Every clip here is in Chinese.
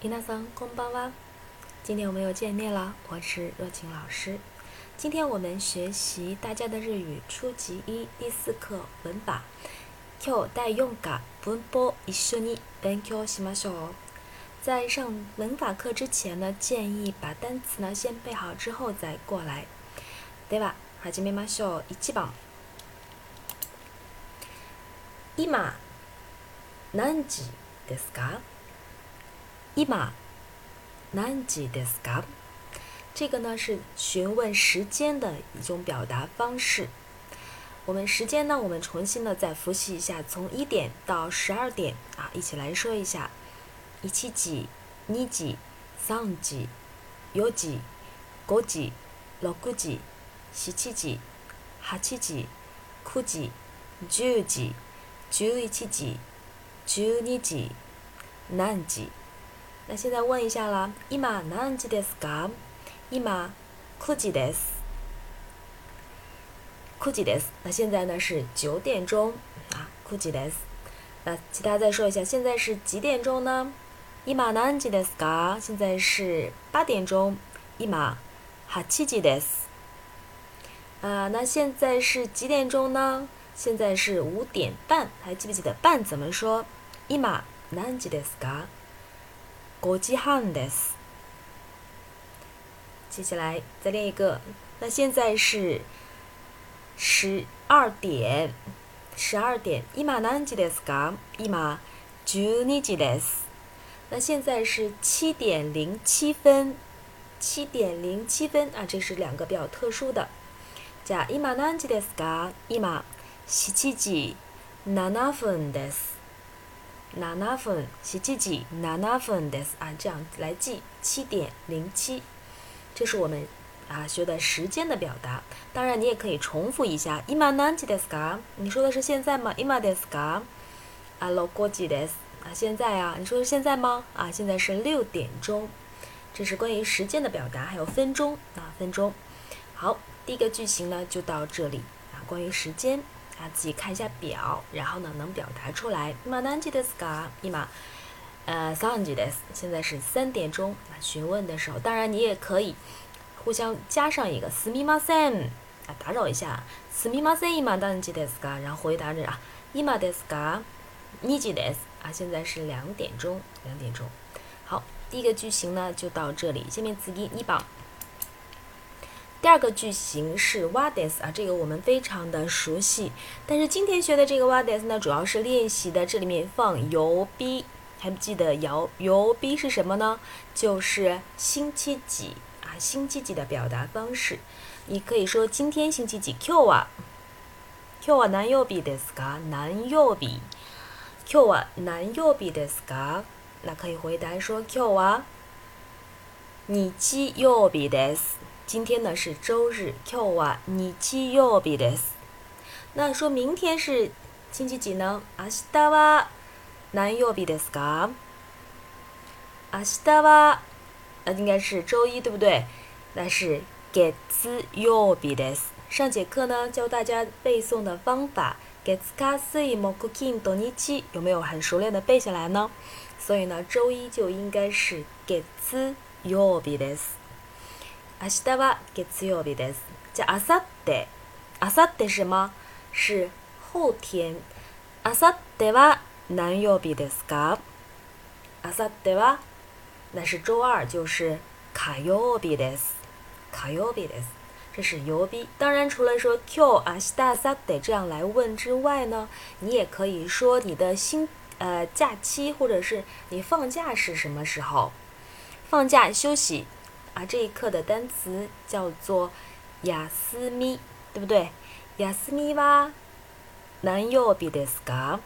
伊娜桑空邦哇，今天我们又见面了，我是若晴老师。今天我们学习大家的日语初级一第四课文法。今日第四課文法一緒に勉強しましょう。在上文法课之前呢，建议把单词呢先背好之后再过来。では始めましょう。一番。今何時ですか？ 今何時ですか？这个呢是询问时间的一种表达方式。我们时间呢，我们重新的再复习一下，从一点到十二点啊，一起来说一下：一時、二時、三時、四時、五時、六時、七時、八時、九時、十時、十一時、十二時、何時。 那现在问一下啦，今何時ですか？今九時です。九時です。那现在呢是九点钟啊，九時です。那其他再说一下，现在是几点钟呢？今何時ですか？现在是八点钟。今八時です。啊，那现在是几点钟呢？现在是五点半。还记不记得半怎么说？今何時ですか？ 五時半です。接下来再练一个。那现在是十二点，十二点。今何時ですか？今十二時です。那现在是七点零七分，七点零七分啊，这是两个比较特殊的。じゃ今何時ですか？今七時七分です。 七分，七時七分です啊，这样来记七点零七，这是我们啊学的时间的表达。当然，你也可以重复一下。今何時ですか？你说的是现在吗？今ですか？啊，六時です啊，现在啊，你说是现在吗？啊，现在是六点钟。这是关于时间的表达，还有分钟啊，分钟。好，第一个句型呢就到这里啊，关于时间。 啊，自己看一下表，然后呢，能表达出来。今何時ですか？今呃三時です。现在是三点钟。啊，询问的时候，当然你也可以互相加上一个すみません啊，打扰一下。すみません、今何時ですか？然后回答着啊，今ですか？二時です。啊，现在是两点钟，两点钟。好，第一个句型呢就到这里。下面次ぎ二番。 第二个句型是 wa des 啊，这个我们非常的熟悉。但是今天学的这个 wa des 呢，主要是练习的这里面放邮币，还不记得邮邮币是什么呢？就是星期几啊，星期几的表达方式。你可以说今天星期几？Q は Q は何曜日ですか？何曜日？Q は何曜日ですか？那可以回答说 Q は日曜日です。 今天呢是周日，今日は日曜日です。那说明天是星期几呢？明日は何曜日ですか？明日は呃应该是周一，对不对？那是月曜日です。上节课呢教大家背诵的方法，月火水木金土日，有没有很熟练的背下来呢？所以呢，周一就应该是月曜日です。 明日は月曜日です。じゃあ、あさって。あさって什么？是后天。あさっては何曜日ですか？あさっては那是周二，就是火曜日です。火曜日です。这是曜日。当然，除了说今日、明日、あさって这样来问之外呢，你也可以说你的星呃假期或者是你放假是什么时候？放假休息。 啊，这一课的单词叫做“亚斯咪”，对不对？亚斯咪哇，南曜日ですか？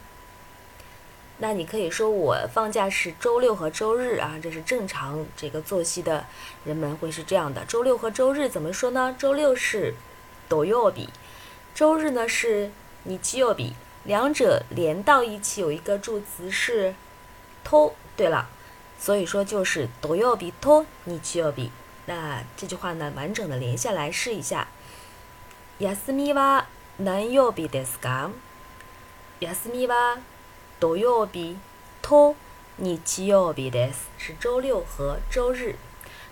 那你可以说我放假是周六和周日啊，这是正常这个作息的人们会是这样的。周六和周日怎么说呢？周六是土曜日，周日呢是日曜日，两者连到一起有一个助词是“と”。对了，所以说就是土曜日と日曜日。 那这句话呢，完整的连下来试一下。休みは何曜日ですか？休みは土曜日と 日曜日です是周六和周日。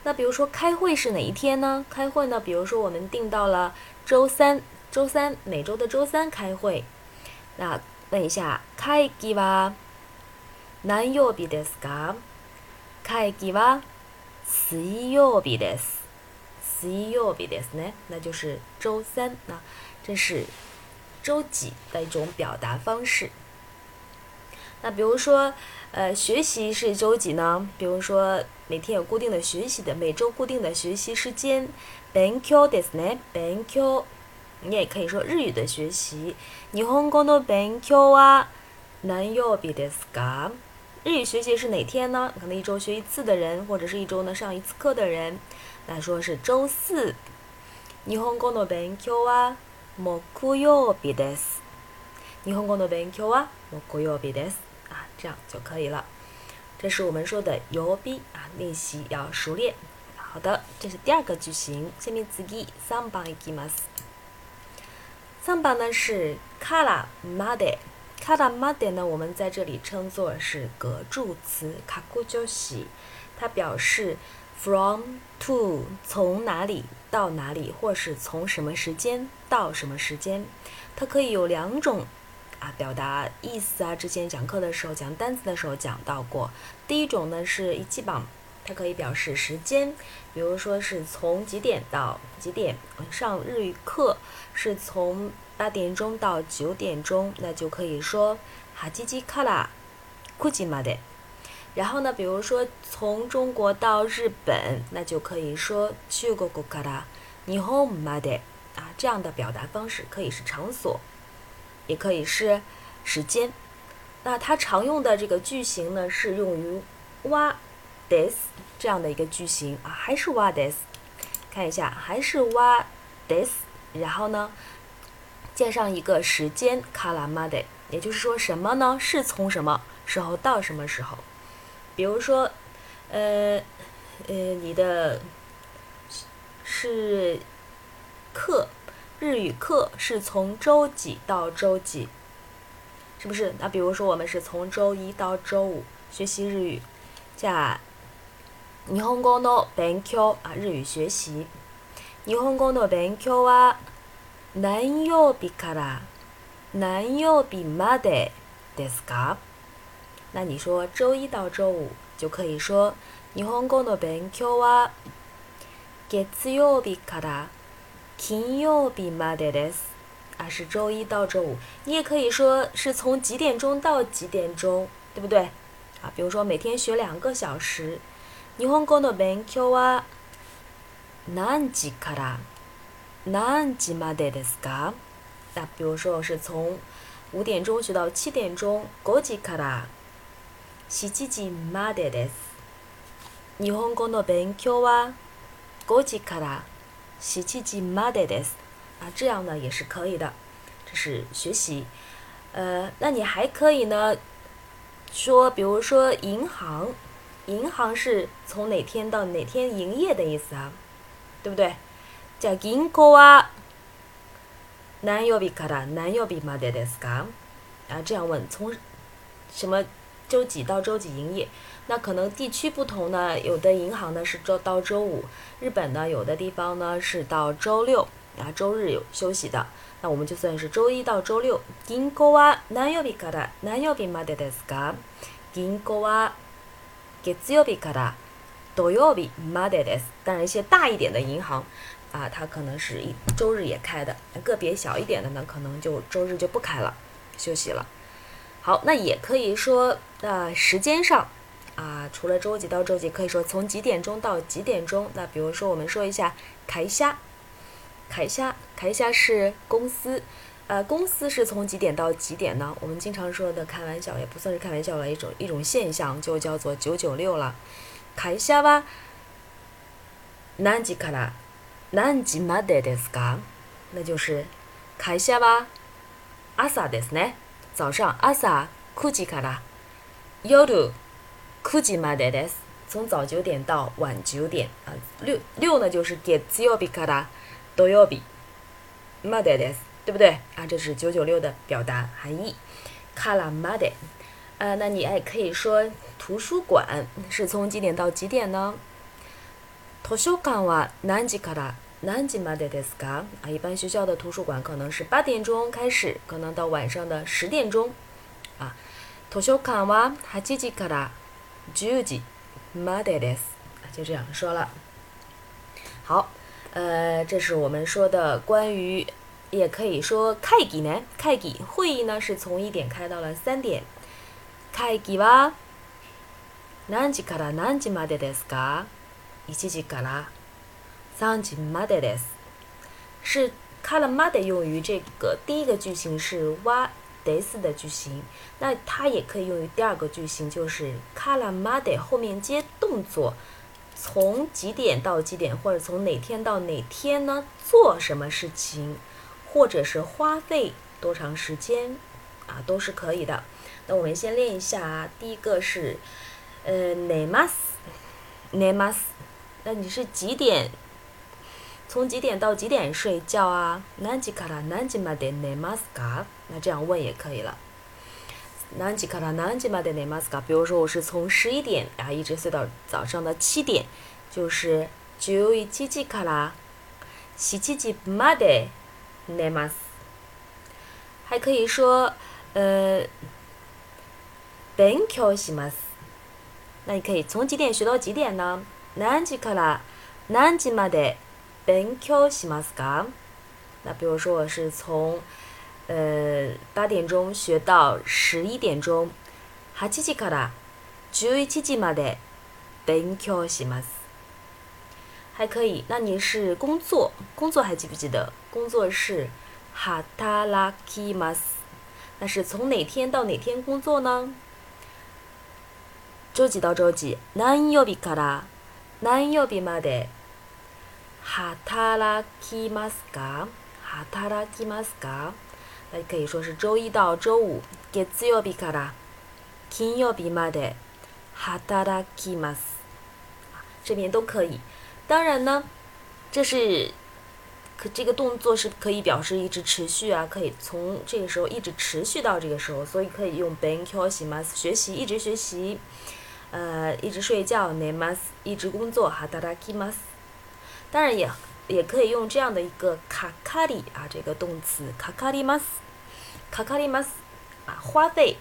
那比如说开会是哪一天呢？开会呢，比如说我们定到了周三，周三每周的周三开会。那问一下，会議は何曜日ですか？会議は 水曜日です。水曜日ですね，那就是周三。那这是周几的一种表达方式。那比如说，呃，学习是周几呢？比如说每天有固定的学习的，每周固定的学习时间。勉強ですね。勉強，你也可以说日语的学习。日本語の勉強は何曜日ですか？ 日语学习是哪天呢？可能一周学一次的人，或者是一周呢上一次课的人，那说是周四。日本語の勉強は木曜日です。日本語の勉強は木曜日です。啊，这样就可以了。这是我们说的游逼啊，练习要熟练。好的，这是第二个句型。下面次三番いきます。三番呢是からまで， からまで呢，我们在这里称作是格助词，卡库就西，它表示 from to 从哪里到哪里，或是从什么时间到什么时间。它可以有两种。啊，表达意思啊，之前讲课的时候讲单词的时候讲到过。第一种呢是一记榜，它可以表示时间，比如说是从几点到几点。上日语课是从 八点钟到九点钟，那就可以说哈吉吉卡拉库吉马的。然后呢，比如说从中国到日本，那就可以说去过古卡拉日本马的。啊，这样的表达方式可以是场所。也可以是时间，那它常用的这个句型呢，是用于哇 this 这样的一个句型啊，还是哇 this，看一下，还是哇 this，然后呢，加上一个时间卡拉马的，也就是说什么呢？是从什么时候到什么时候？比如说，呃呃，你的是课。日语课是从周几到周几，是不是？那比如说我们是从周一到周五学习日语，加日本語の勉強啊，日语学习。日本語の勉強は 何曜日から何曜日までですか？那你说周一到周五就可以说日本語の勉強は月曜日から金曜日までです，啊，是周一到周五。你也可以说是从几点钟到几点钟，对不对？啊，比如说每天学两个小时。日本語の勉強は何時から 何時までですか？那比如说是从五点钟学到七点钟。五時から七時までです。日本語の勉強は五時から习气记 mades 啊，这样呢也是可以的，这是学习。呃，那你还可以呢，说比如说银行，银行是从哪天到哪天营业的意思啊，对不对？ 叫銀行は何曜日から何曜日までですか？啊，这样问，从什么周几到周几营业？那可能地区不同呢，有的银行呢是周到周五，日本呢有的地方呢是到周六啊，周日有休息的。那我们就算是周一到周六。銀行は何曜日から何曜日までですか？銀行は月曜日から土曜日までです。当然，一些大一点的银行 啊，它可能是一周日也开的。个别小一点的呢，可能就周日就不开了，休息了。好，那也可以说，呃，时间上。啊，除了周几到周几，可以说从几点钟到几点钟。那比如说，我们说一下凯虾，凯虾，凯虾是公司，呃，公司是从几点到几点呢？我们经常说的开玩笑，也不算是开玩笑了，一种一种现象，就叫做九九六了。凯虾吧，何時から何時までですか？那就是凯虾吧，朝ですね，早上朝九時から夜。九時までです。从早九点到晚九点啊，六六呢就是月曜日から土曜日までです，对不对啊？这是九九六的表达含义。からまで， 啊，那你还可以说图书馆是从几点到几点呢？ 图書館は何時から何時までですか？啊，一般学校的图书馆可能是八点钟开始，可能到晚上的十点钟。啊，图書館は八時から十時までです。就这样说了。好，呃，这是我们说的关于，也可以说会議呢，会議会议呢是从一点开到了三点。会議は何時から何時までですか？ 一時から三時までです。是からまで用于这个第一个句型是はです的句型，那它也可以用于第二个句型，就是からまで后面接动作，从几点到几点，或者从哪天到哪天呢？做什么事情，或者是花费多长时间啊，都是可以的。那我们先练一下啊，第一个是呃寝ます寝ます。 那你是几点？从几点到几点睡觉啊？何時から何時まで寝ますか？那这样问也可以了。何時から何時まで寝ますか？比如说我是从十一点啊一直睡到早上的七点，就是十一時から七時まで寝ます。还可以说呃勉強します。那你可以从几点学到几点呢？ 何時から何時まで勉強しますか？那比如说我是从呃八点钟学到十一点钟，八時から十一時まで勉強します。还可以，那你是工作，工作还记不记得？工作是働きます。那是从哪天到哪天工作呢？周几到周几？何曜日から 何曜日まで働きますか？働きますか？那可以说是周一到周五。月曜日から金曜日まで働きます。这边都可以。当然呢，这是可这个动作是可以表示一直持续啊，可以从这个时候一直持续到这个时候，所以可以用勉強します学习，一直学习， 呃，一直睡觉寝ます一直工作働きます。当然也也可以用这样的一个かかり啊，这个动词かかります，かかります啊，花费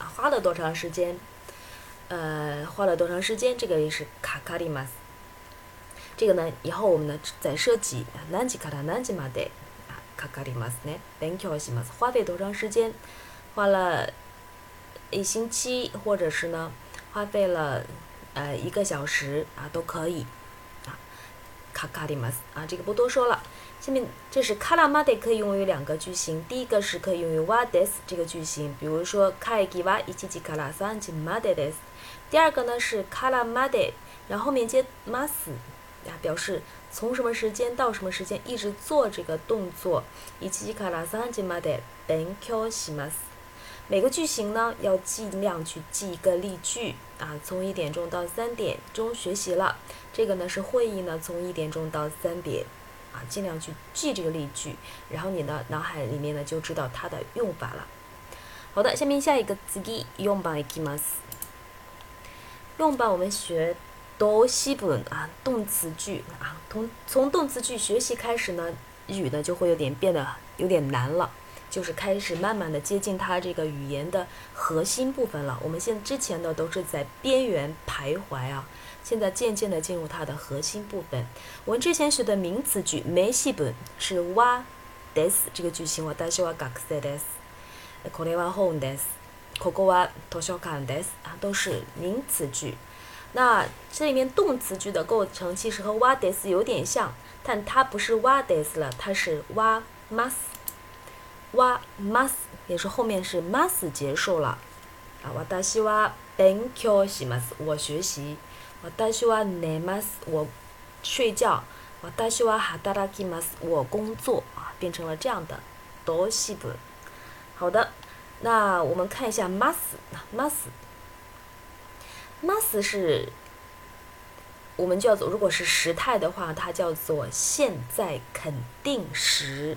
啊，花了多长时间？呃，花了多长时间？这个也是かかります。这个呢，以后我们呢再设计何時から何時まで啊かかりますね。勉強します。花费多长时间？花了一星期，或者是呢， 花费了呃一个小时啊，都可以。かかります啊，这个不多说了。下面这是からまで可以用于两个句型，第一个是可以用于はです这个句型，比如说会議は一時から三時までです。第二个呢是からまで，然后后面接ます啊，表示从什么时间到什么时间一直做这个动作。一時から三時まで勉強します。 每个句型呢要尽量去记一个例句啊，从一点钟到三点钟学习了。这个呢是会议呢，从一点钟到三点，啊，尽量去记这个例句，然后你的脑海里面呢就知道它的用法了。好的，下面下一个次用法いきます。用法我们学多西本啊，动词句啊，从从动词句学习开始呢，语呢就会有点变得有点难了， 就是开始慢慢的接近它这个语言的核心部分了。我们现之前呢都是在边缘徘徊啊。现在渐渐的进入它的核心部分。我们之前学的名词句没戏本是哇 des 这个句型，我大西哇学生です。これは本です。ここは図書館です啊，都是名词句。那这里面动词句的构成其实和哇 des 有点像，但它不是哇 des 了，它是哇 mas。 哇 mas 也是后面是 mas 结束了啊。私は勉強します。我学习。私は寝ます，我睡觉。私は働きます，我工作啊，变成了这样的多西部。好的，那我们看一下 mas，mas，mas 是我们叫做，如果是时态的话，它叫做现在肯定时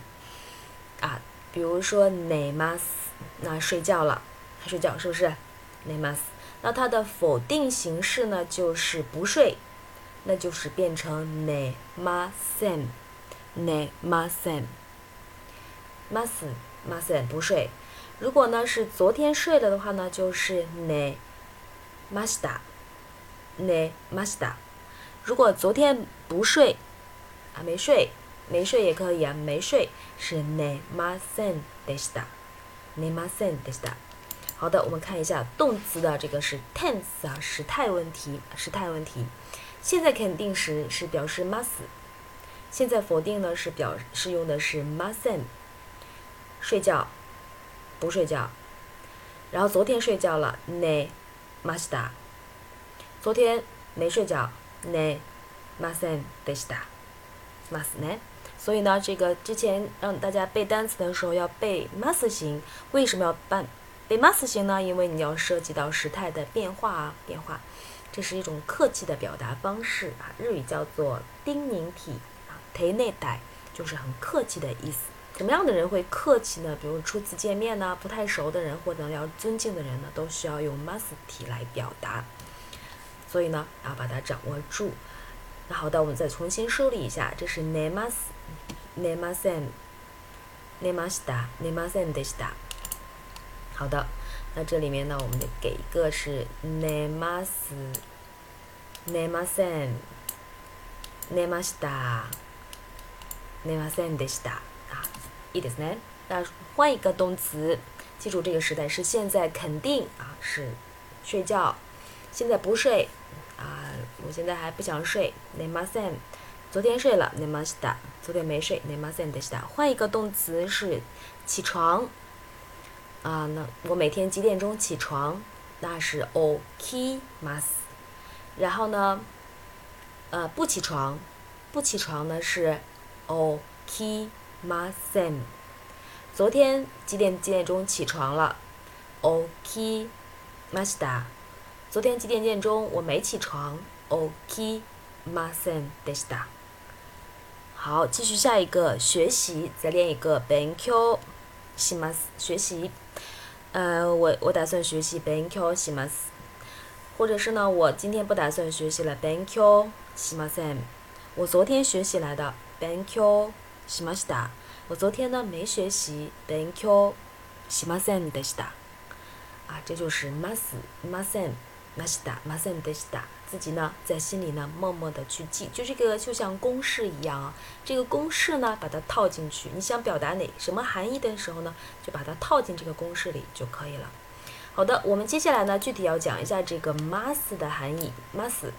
啊。 比如说寝ます，那睡觉了，睡觉是不是？ 寝ます。那它的否定形式呢，就是不睡，那就是变成寝ません。寝ません。ますません不睡。如果呢是昨天睡了的话呢，就是寝ました。寝ました。如果昨天不睡啊，没睡， 没睡也可以啊，没睡是寝ませんでした。寝ませんでした。好的，我们看一下动词的这个是 tense 啊，时态问题，时态问题。现在肯定时是表示 must，现在否定呢是表是用的是 mustn't。睡觉，不睡觉。然后昨天睡觉了，寝ました。昨天没睡觉，寝ませんでした。ますね。 所以呢，这个之前让大家背单词的时候要背 must 型，为什么要办？背 must 型呢？因为你要涉及到时态的变化啊，变化，这是一种客气的表达方式啊。日语叫做丁宁体啊，提内代就是很客气的意思。什么样的人会客气呢？比如初次见面呢，不太熟的人或者要尊敬的人呢，都需要用 must 体来表达。所以呢，要把它掌握住。那好的，我们再重新梳理一下，这是 ne must ne mas，ne masen，ne masta，ne masen desta。好的，那这里面呢，我们得给一个是 nemas nemasen nemasta nemasen desta 啊，いいですね。那换一个动词，记住这个时态是现在肯定啊，是睡觉。现在不睡啊，我现在还不想睡。nemasen，昨天睡了 nemasta， 昨天没睡 nemasen desta。换一个动词是起床。啊，那我每天几点钟起床？那是 OK mas。然后呢，呃，不起床，不起床呢是 OK masen。昨天几点几点钟起床了？OK masta。昨天几点几点钟我没起床？OK masen desta。好，继续下一个学习，再练一个 benko simas 学习。呃，我我打算学习 banku します，或者是呢，我今天不打算学习了 banku しません。我昨天学习来的 banku しました。我昨天呢没学习 banku しませんでした。啊，这就是ますません、ました、ませんでした。 自己呢，在心里呢，默默的去记，就这个就像公式一样啊。这个公式呢，把它套进去，你想表达哪什么含义的时候呢，就把它套进这个公式里就可以了。好的，我们接下来呢，具体要讲一下这个 mas 的含义。mas，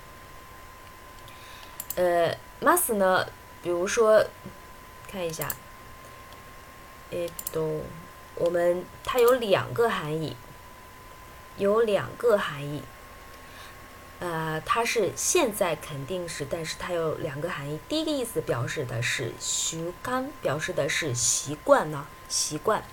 呃，mas 呢，比如说，看一下，えっと，我们它有两个含义，有两个含义。 呃，它是现在肯定时，但是它有两个含义。第一个意思表示的是习惯，表示的是习惯呢，习惯。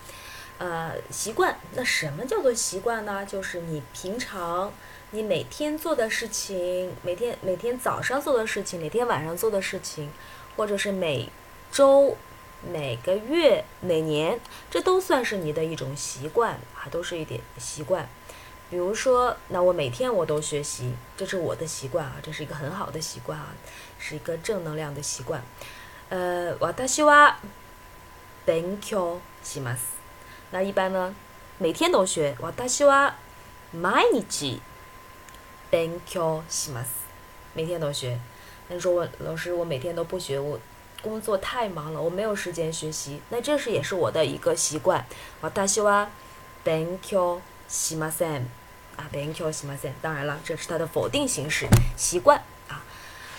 呃，习惯。那什么叫做习惯呢？就是你平常你每天做的事情，每天每天早上做的事情，每天晚上做的事情，或者是每周、每个月、每年，这都算是你的一种习惯啊，都是一点习惯。比如说，那我每天我都学习，这是我的习惯啊，这是一个很好的习惯啊，是一个正能量的习惯。呃，私は勉強します。那一般呢，每天都学。私は毎日勉強します。每天都学。那你说我老师，我每天都不学，我工作太忙了，我没有时间学习。那这是也是我的一个习惯。私は勉強 しません啊，勉強しません。当然了，这是它的否定形式，习惯啊。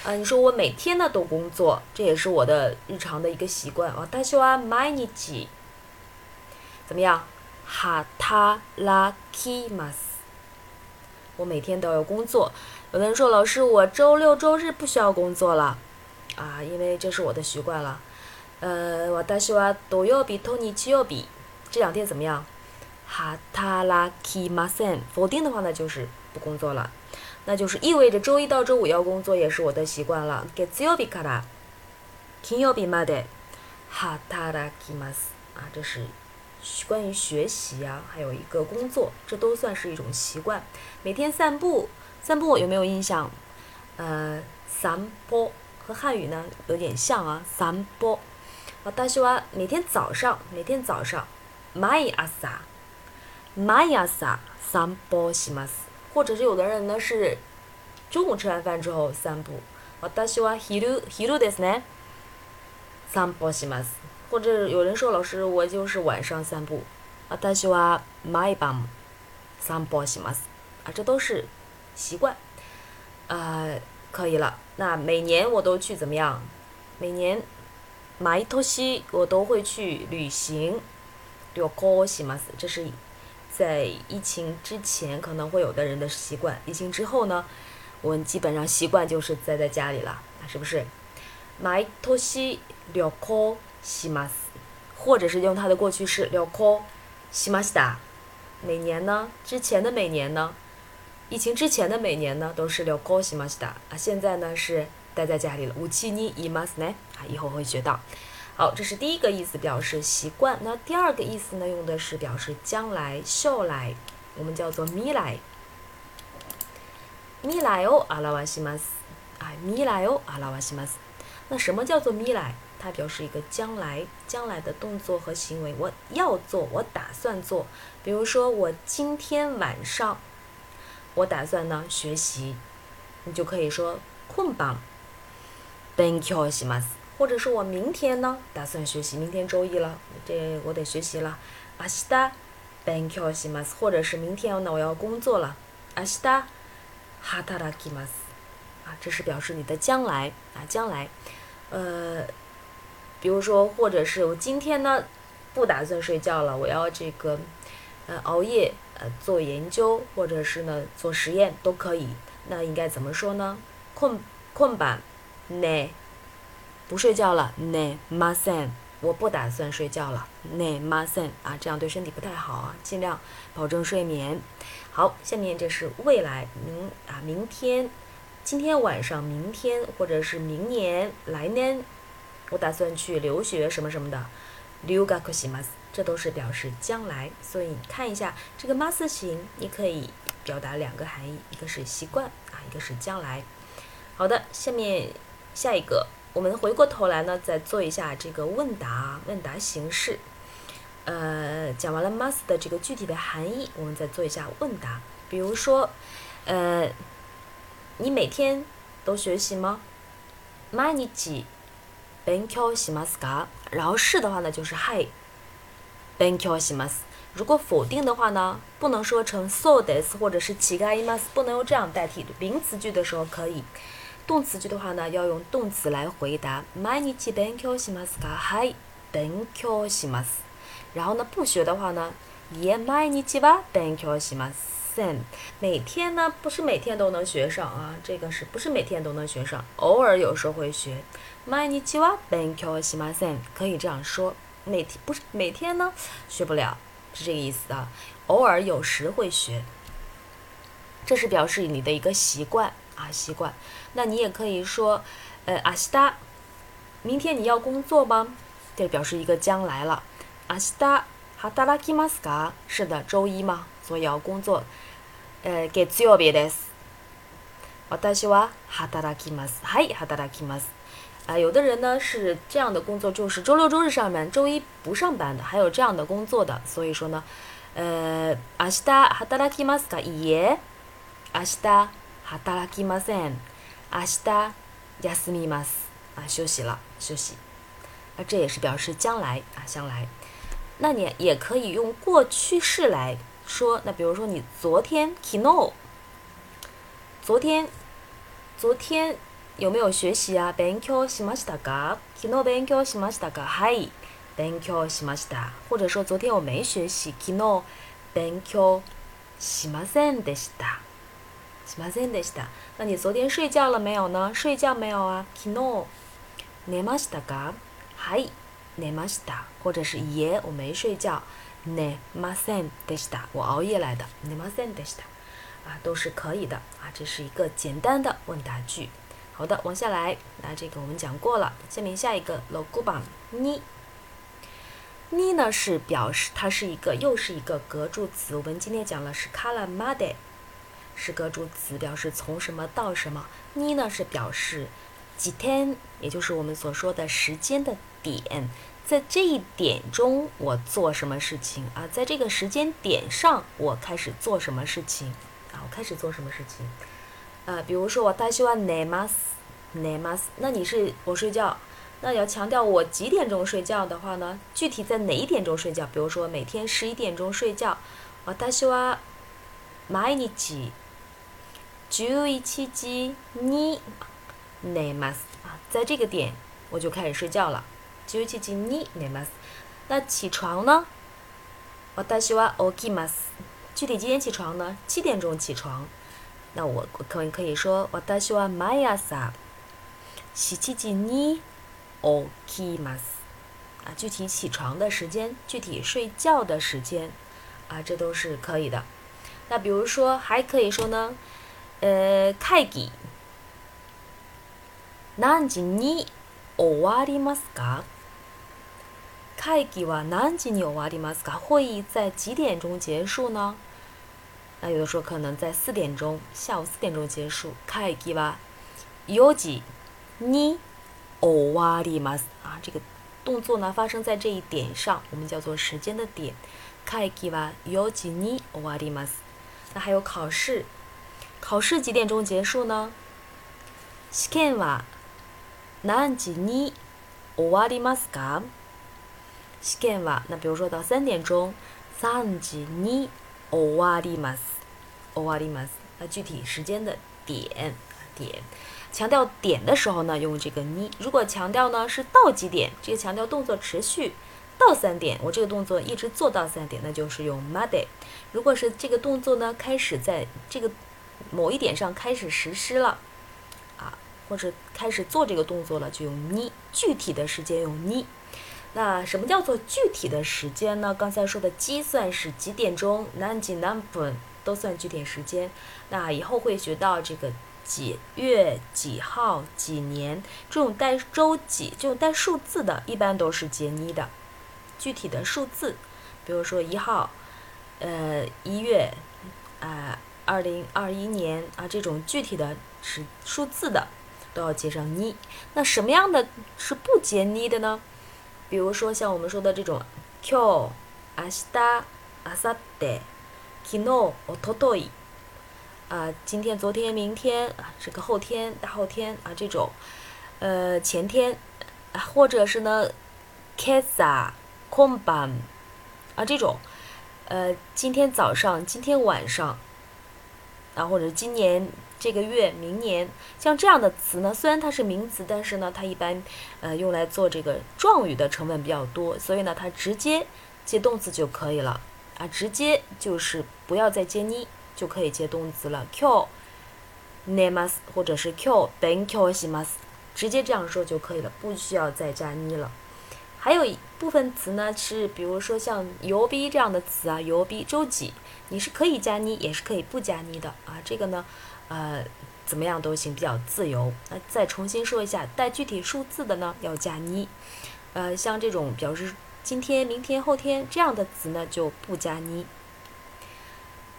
啊，你说我每天呢都工作，这也是我的日常的一个习惯啊。私は毎日怎么样？働きます。我每天都要工作。有的人说，老师，我周六周日不需要工作了啊，因为这是我的习惯了。呃，私は土曜日と日曜日这两天怎么样？ 哈塔拉基马森，否定的话呢，就是不工作了，那就是意味着周一到周五要工作也是我的习惯了。月曜日から金曜日まで哈塔拉基马斯啊，这是 关于学习啊，还有一个工作，这都算是一种习惯。每天散步，散步有没有印象？呃，散步和汉语呢有点像啊，散步。好，大西娃每天早上，每天早上，毎朝、 毎朝散步します。或者是有的人呢是中午吃完饭之后散步。私は昼昼ですね。散歩します。或者有人说老师，我就是晚上散步。私は毎晩散歩します。啊，这都是习惯。啊，可以了。那每年我都去怎么样？每年毎年我都会去旅行。旅行します。这是 在疫情之前可能会有的人的习惯。疫情之后呢？我们基本上习惯就是待在家里了，是不是？毎年旅行します，或者是用它的过去式旅行しました。每年呢？之前的每年呢？疫情之前的每年呢？都是旅行しました。啊，现在呢是待在家里了。うちにいますね。啊，以后会学到。 好，这是第一个意思，表示习惯。那第二个意思呢？用的是表示将来、将来，我们叫做未来。未来を表します。啊，未来を表します。那什么叫做未来？它表示一个将来，将来的动作和行为。我要做，我打算做。比如说，我今天晚上，我打算呢学习，你就可以说今晩勉強します。 或者是我明天呢打算学习，明天周一了，这我得学习了。明日勉強します。或者是明天呢我要工作了。明日働きます，啊，这是表示你的将来啊，将来，呃，比如说，或者是我今天呢不打算睡觉了，我要这个呃熬夜呃做研究，或者是呢做实验都可以。那应该怎么说呢？困困吧，ね， 不睡觉了，ねません，我不打算睡觉了，ねません啊，这样对身体不太好啊，尽量保证睡眠。好，下面这是未来，明啊，明天，今天晚上，明天，或者是明年，来年，我打算去留学什么什么的，留学します，这都是表示将来。所以看一下这个ます形，你可以表达两个含义，一个是习惯啊，一个是将来。好的，下面下一个， 我们回过头来呢，再做一下这个问答，问答形式。呃，讲完了 must 的这个具体的含义，我们再做一下问答。比如说，呃，你每天都学习吗？毎日勉強しますか？然后是的话呢，就是はい勉強します。如果否定的话呢，不能说成そうです或者是違います，不能用这样代替。名词句的时候可以， 动词句的话呢，要用动词来回答。毎日勉強しますか？はい勉強します。然后呢，不学的话呢，也毎日は勉強しません。每天呢，不是每天都能学上啊，这个是不是每天都能学上？偶尔有时候会学。毎日は勉強しません，可以这样说。每天不是每天呢，学不了，是这个意思啊。偶尔有时会学，这是表示你的一个习惯啊，习惯。 那你也可以说，呃，明日，明天你要工作吗？这表示一个将来了。明日働きますか？是的，周一嘛，所以要工作。呃，月曜日です。私は働きます。はい、働きます。啊，有的人呢是这样的工作，就是周六周日上班，周一不上班的，还有这样的工作的。所以说呢，呃，明日働きますか？いいえ、明日働きません。 明日休みます。啊，休息了，休息。啊，这也是表示将来啊，将来。那你也可以用过去式来说。那比如说，你昨天 kino，昨天，昨天有没有学习啊？勉強しましたか？昨日勉強しましたか？はい、勉強しました。或者说，昨天我没学习。昨日勉強しませんでした。 しませんでした。那你昨天睡觉了没有呢？睡觉没有啊？昨日寝ましたか？はい。寝ました，或者是也我没睡觉，寝ませんでした，我熬夜来的，寝ませんでした，啊，都是可以的啊，这是一个简单的问答句。好的，往下来，那这个我们讲过了，下面下一个六番に、 你呢是表示它是一个又是一个格助词。我们今天讲了是 kala made， 是个助词，表示从什么到什么。你呢是表示几天，也就是我们所说的时间的点，在这一点中我做什么事情啊？在这个时间点上我开始做什么事情啊？我开始做什么事情？呃，比如说我大喜欢 nemas，nemas，那你是我睡觉。那要强调我几点钟睡觉的话呢？具体在哪一点钟睡觉？比如说每天十一点钟睡觉，私は毎日十一時に寝ます啊，在这个点我就开始睡觉了。十一時に寝ます。那起床呢？私は起きます。具体几点起床呢？七点钟起床。那我可可以说私は毎朝七時に okimas，啊，具体起床的时间，具体睡觉的时间，啊，这都是可以的。那比如说，还可以说呢， 呃，会議何時に終わりますか？会議は何時に終わりますか？会议在几点钟结束呢？那有的时候可能在四点钟，下午四点钟结束。会議は4時に owarimas 啊，这个动作呢发生在这一点上，我们叫做时间的点。kaikiwa yoji ni owarimas。那还有考试， 考试几点钟结束呢？試験は何時に終わりますか？試験は那比如说到三点钟，三時に終わります。終わります。那具体时间的点点。强调点的时候呢，用这个你；如果强调呢是到几点，这个强调动作持续到三点，我这个动作一直做到三点，那就是用 made。如果是这个动作呢开始在这个 某一点上开始实施了，啊，或者开始做这个动作了，就用你。具体的时间用你。那什么叫做具体的时间呢？刚才说的计算是几点钟，何几何分都算具体时间。那以后会学到这个。几月几号几年这种带周几这种带数字的，一般都是节妮的。具体的数字，比如说一号，呃一月，啊二零二一年啊这种具体的是数字的，都要接上妮。那什么样的是不接妮的呢？比如说像我们说的这种今日、明日、明後日、昨日、おととい。啊，今天、昨天、明天啊，这个后天、大后天啊，这种，呃，前天，或者是呢，kesa、komban 啊，这种，呃，今天早上、今天晚上， 啊，或者今年这个月、明年，像这样的词呢，虽然它是名词，但是呢，它一般呃用来做这个状语的成分比较多，所以呢，它直接接动词就可以了啊，直接就是不要再接你。就可以接动词了。今日寝ます，或者是今日勉強します，直接这样说就可以了，不需要再加に了。 还有一部分词呢，是比如说像曜日这样的词啊，曜日周几，你是可以加に，也是可以不加に的啊。这个呢，呃，怎么样都行，比较自由。那再重新说一下，带具体数字的呢要加に，呃，像这种表示今天、明天、后天这样的词呢就不加に。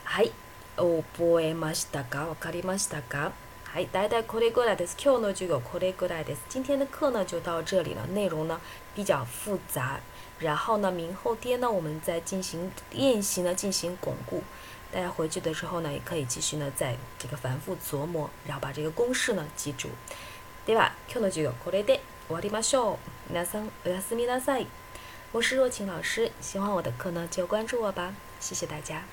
はい。覚えましたかわかりましたか はい、大体これぐらいです。今日の授業これぐらいです。今天的课呢就到这里了。内容呢比较复杂，然后呢明后天呢我们再进行练习呢进行巩固。大家回去的时候呢也可以继续呢在这个反复琢磨，然后把这个公式呢记住。では今日の授業これで終わりましょう。皆さんおやすみなさい。我是若晴老师，喜欢我的课呢就关注我吧。谢谢大家。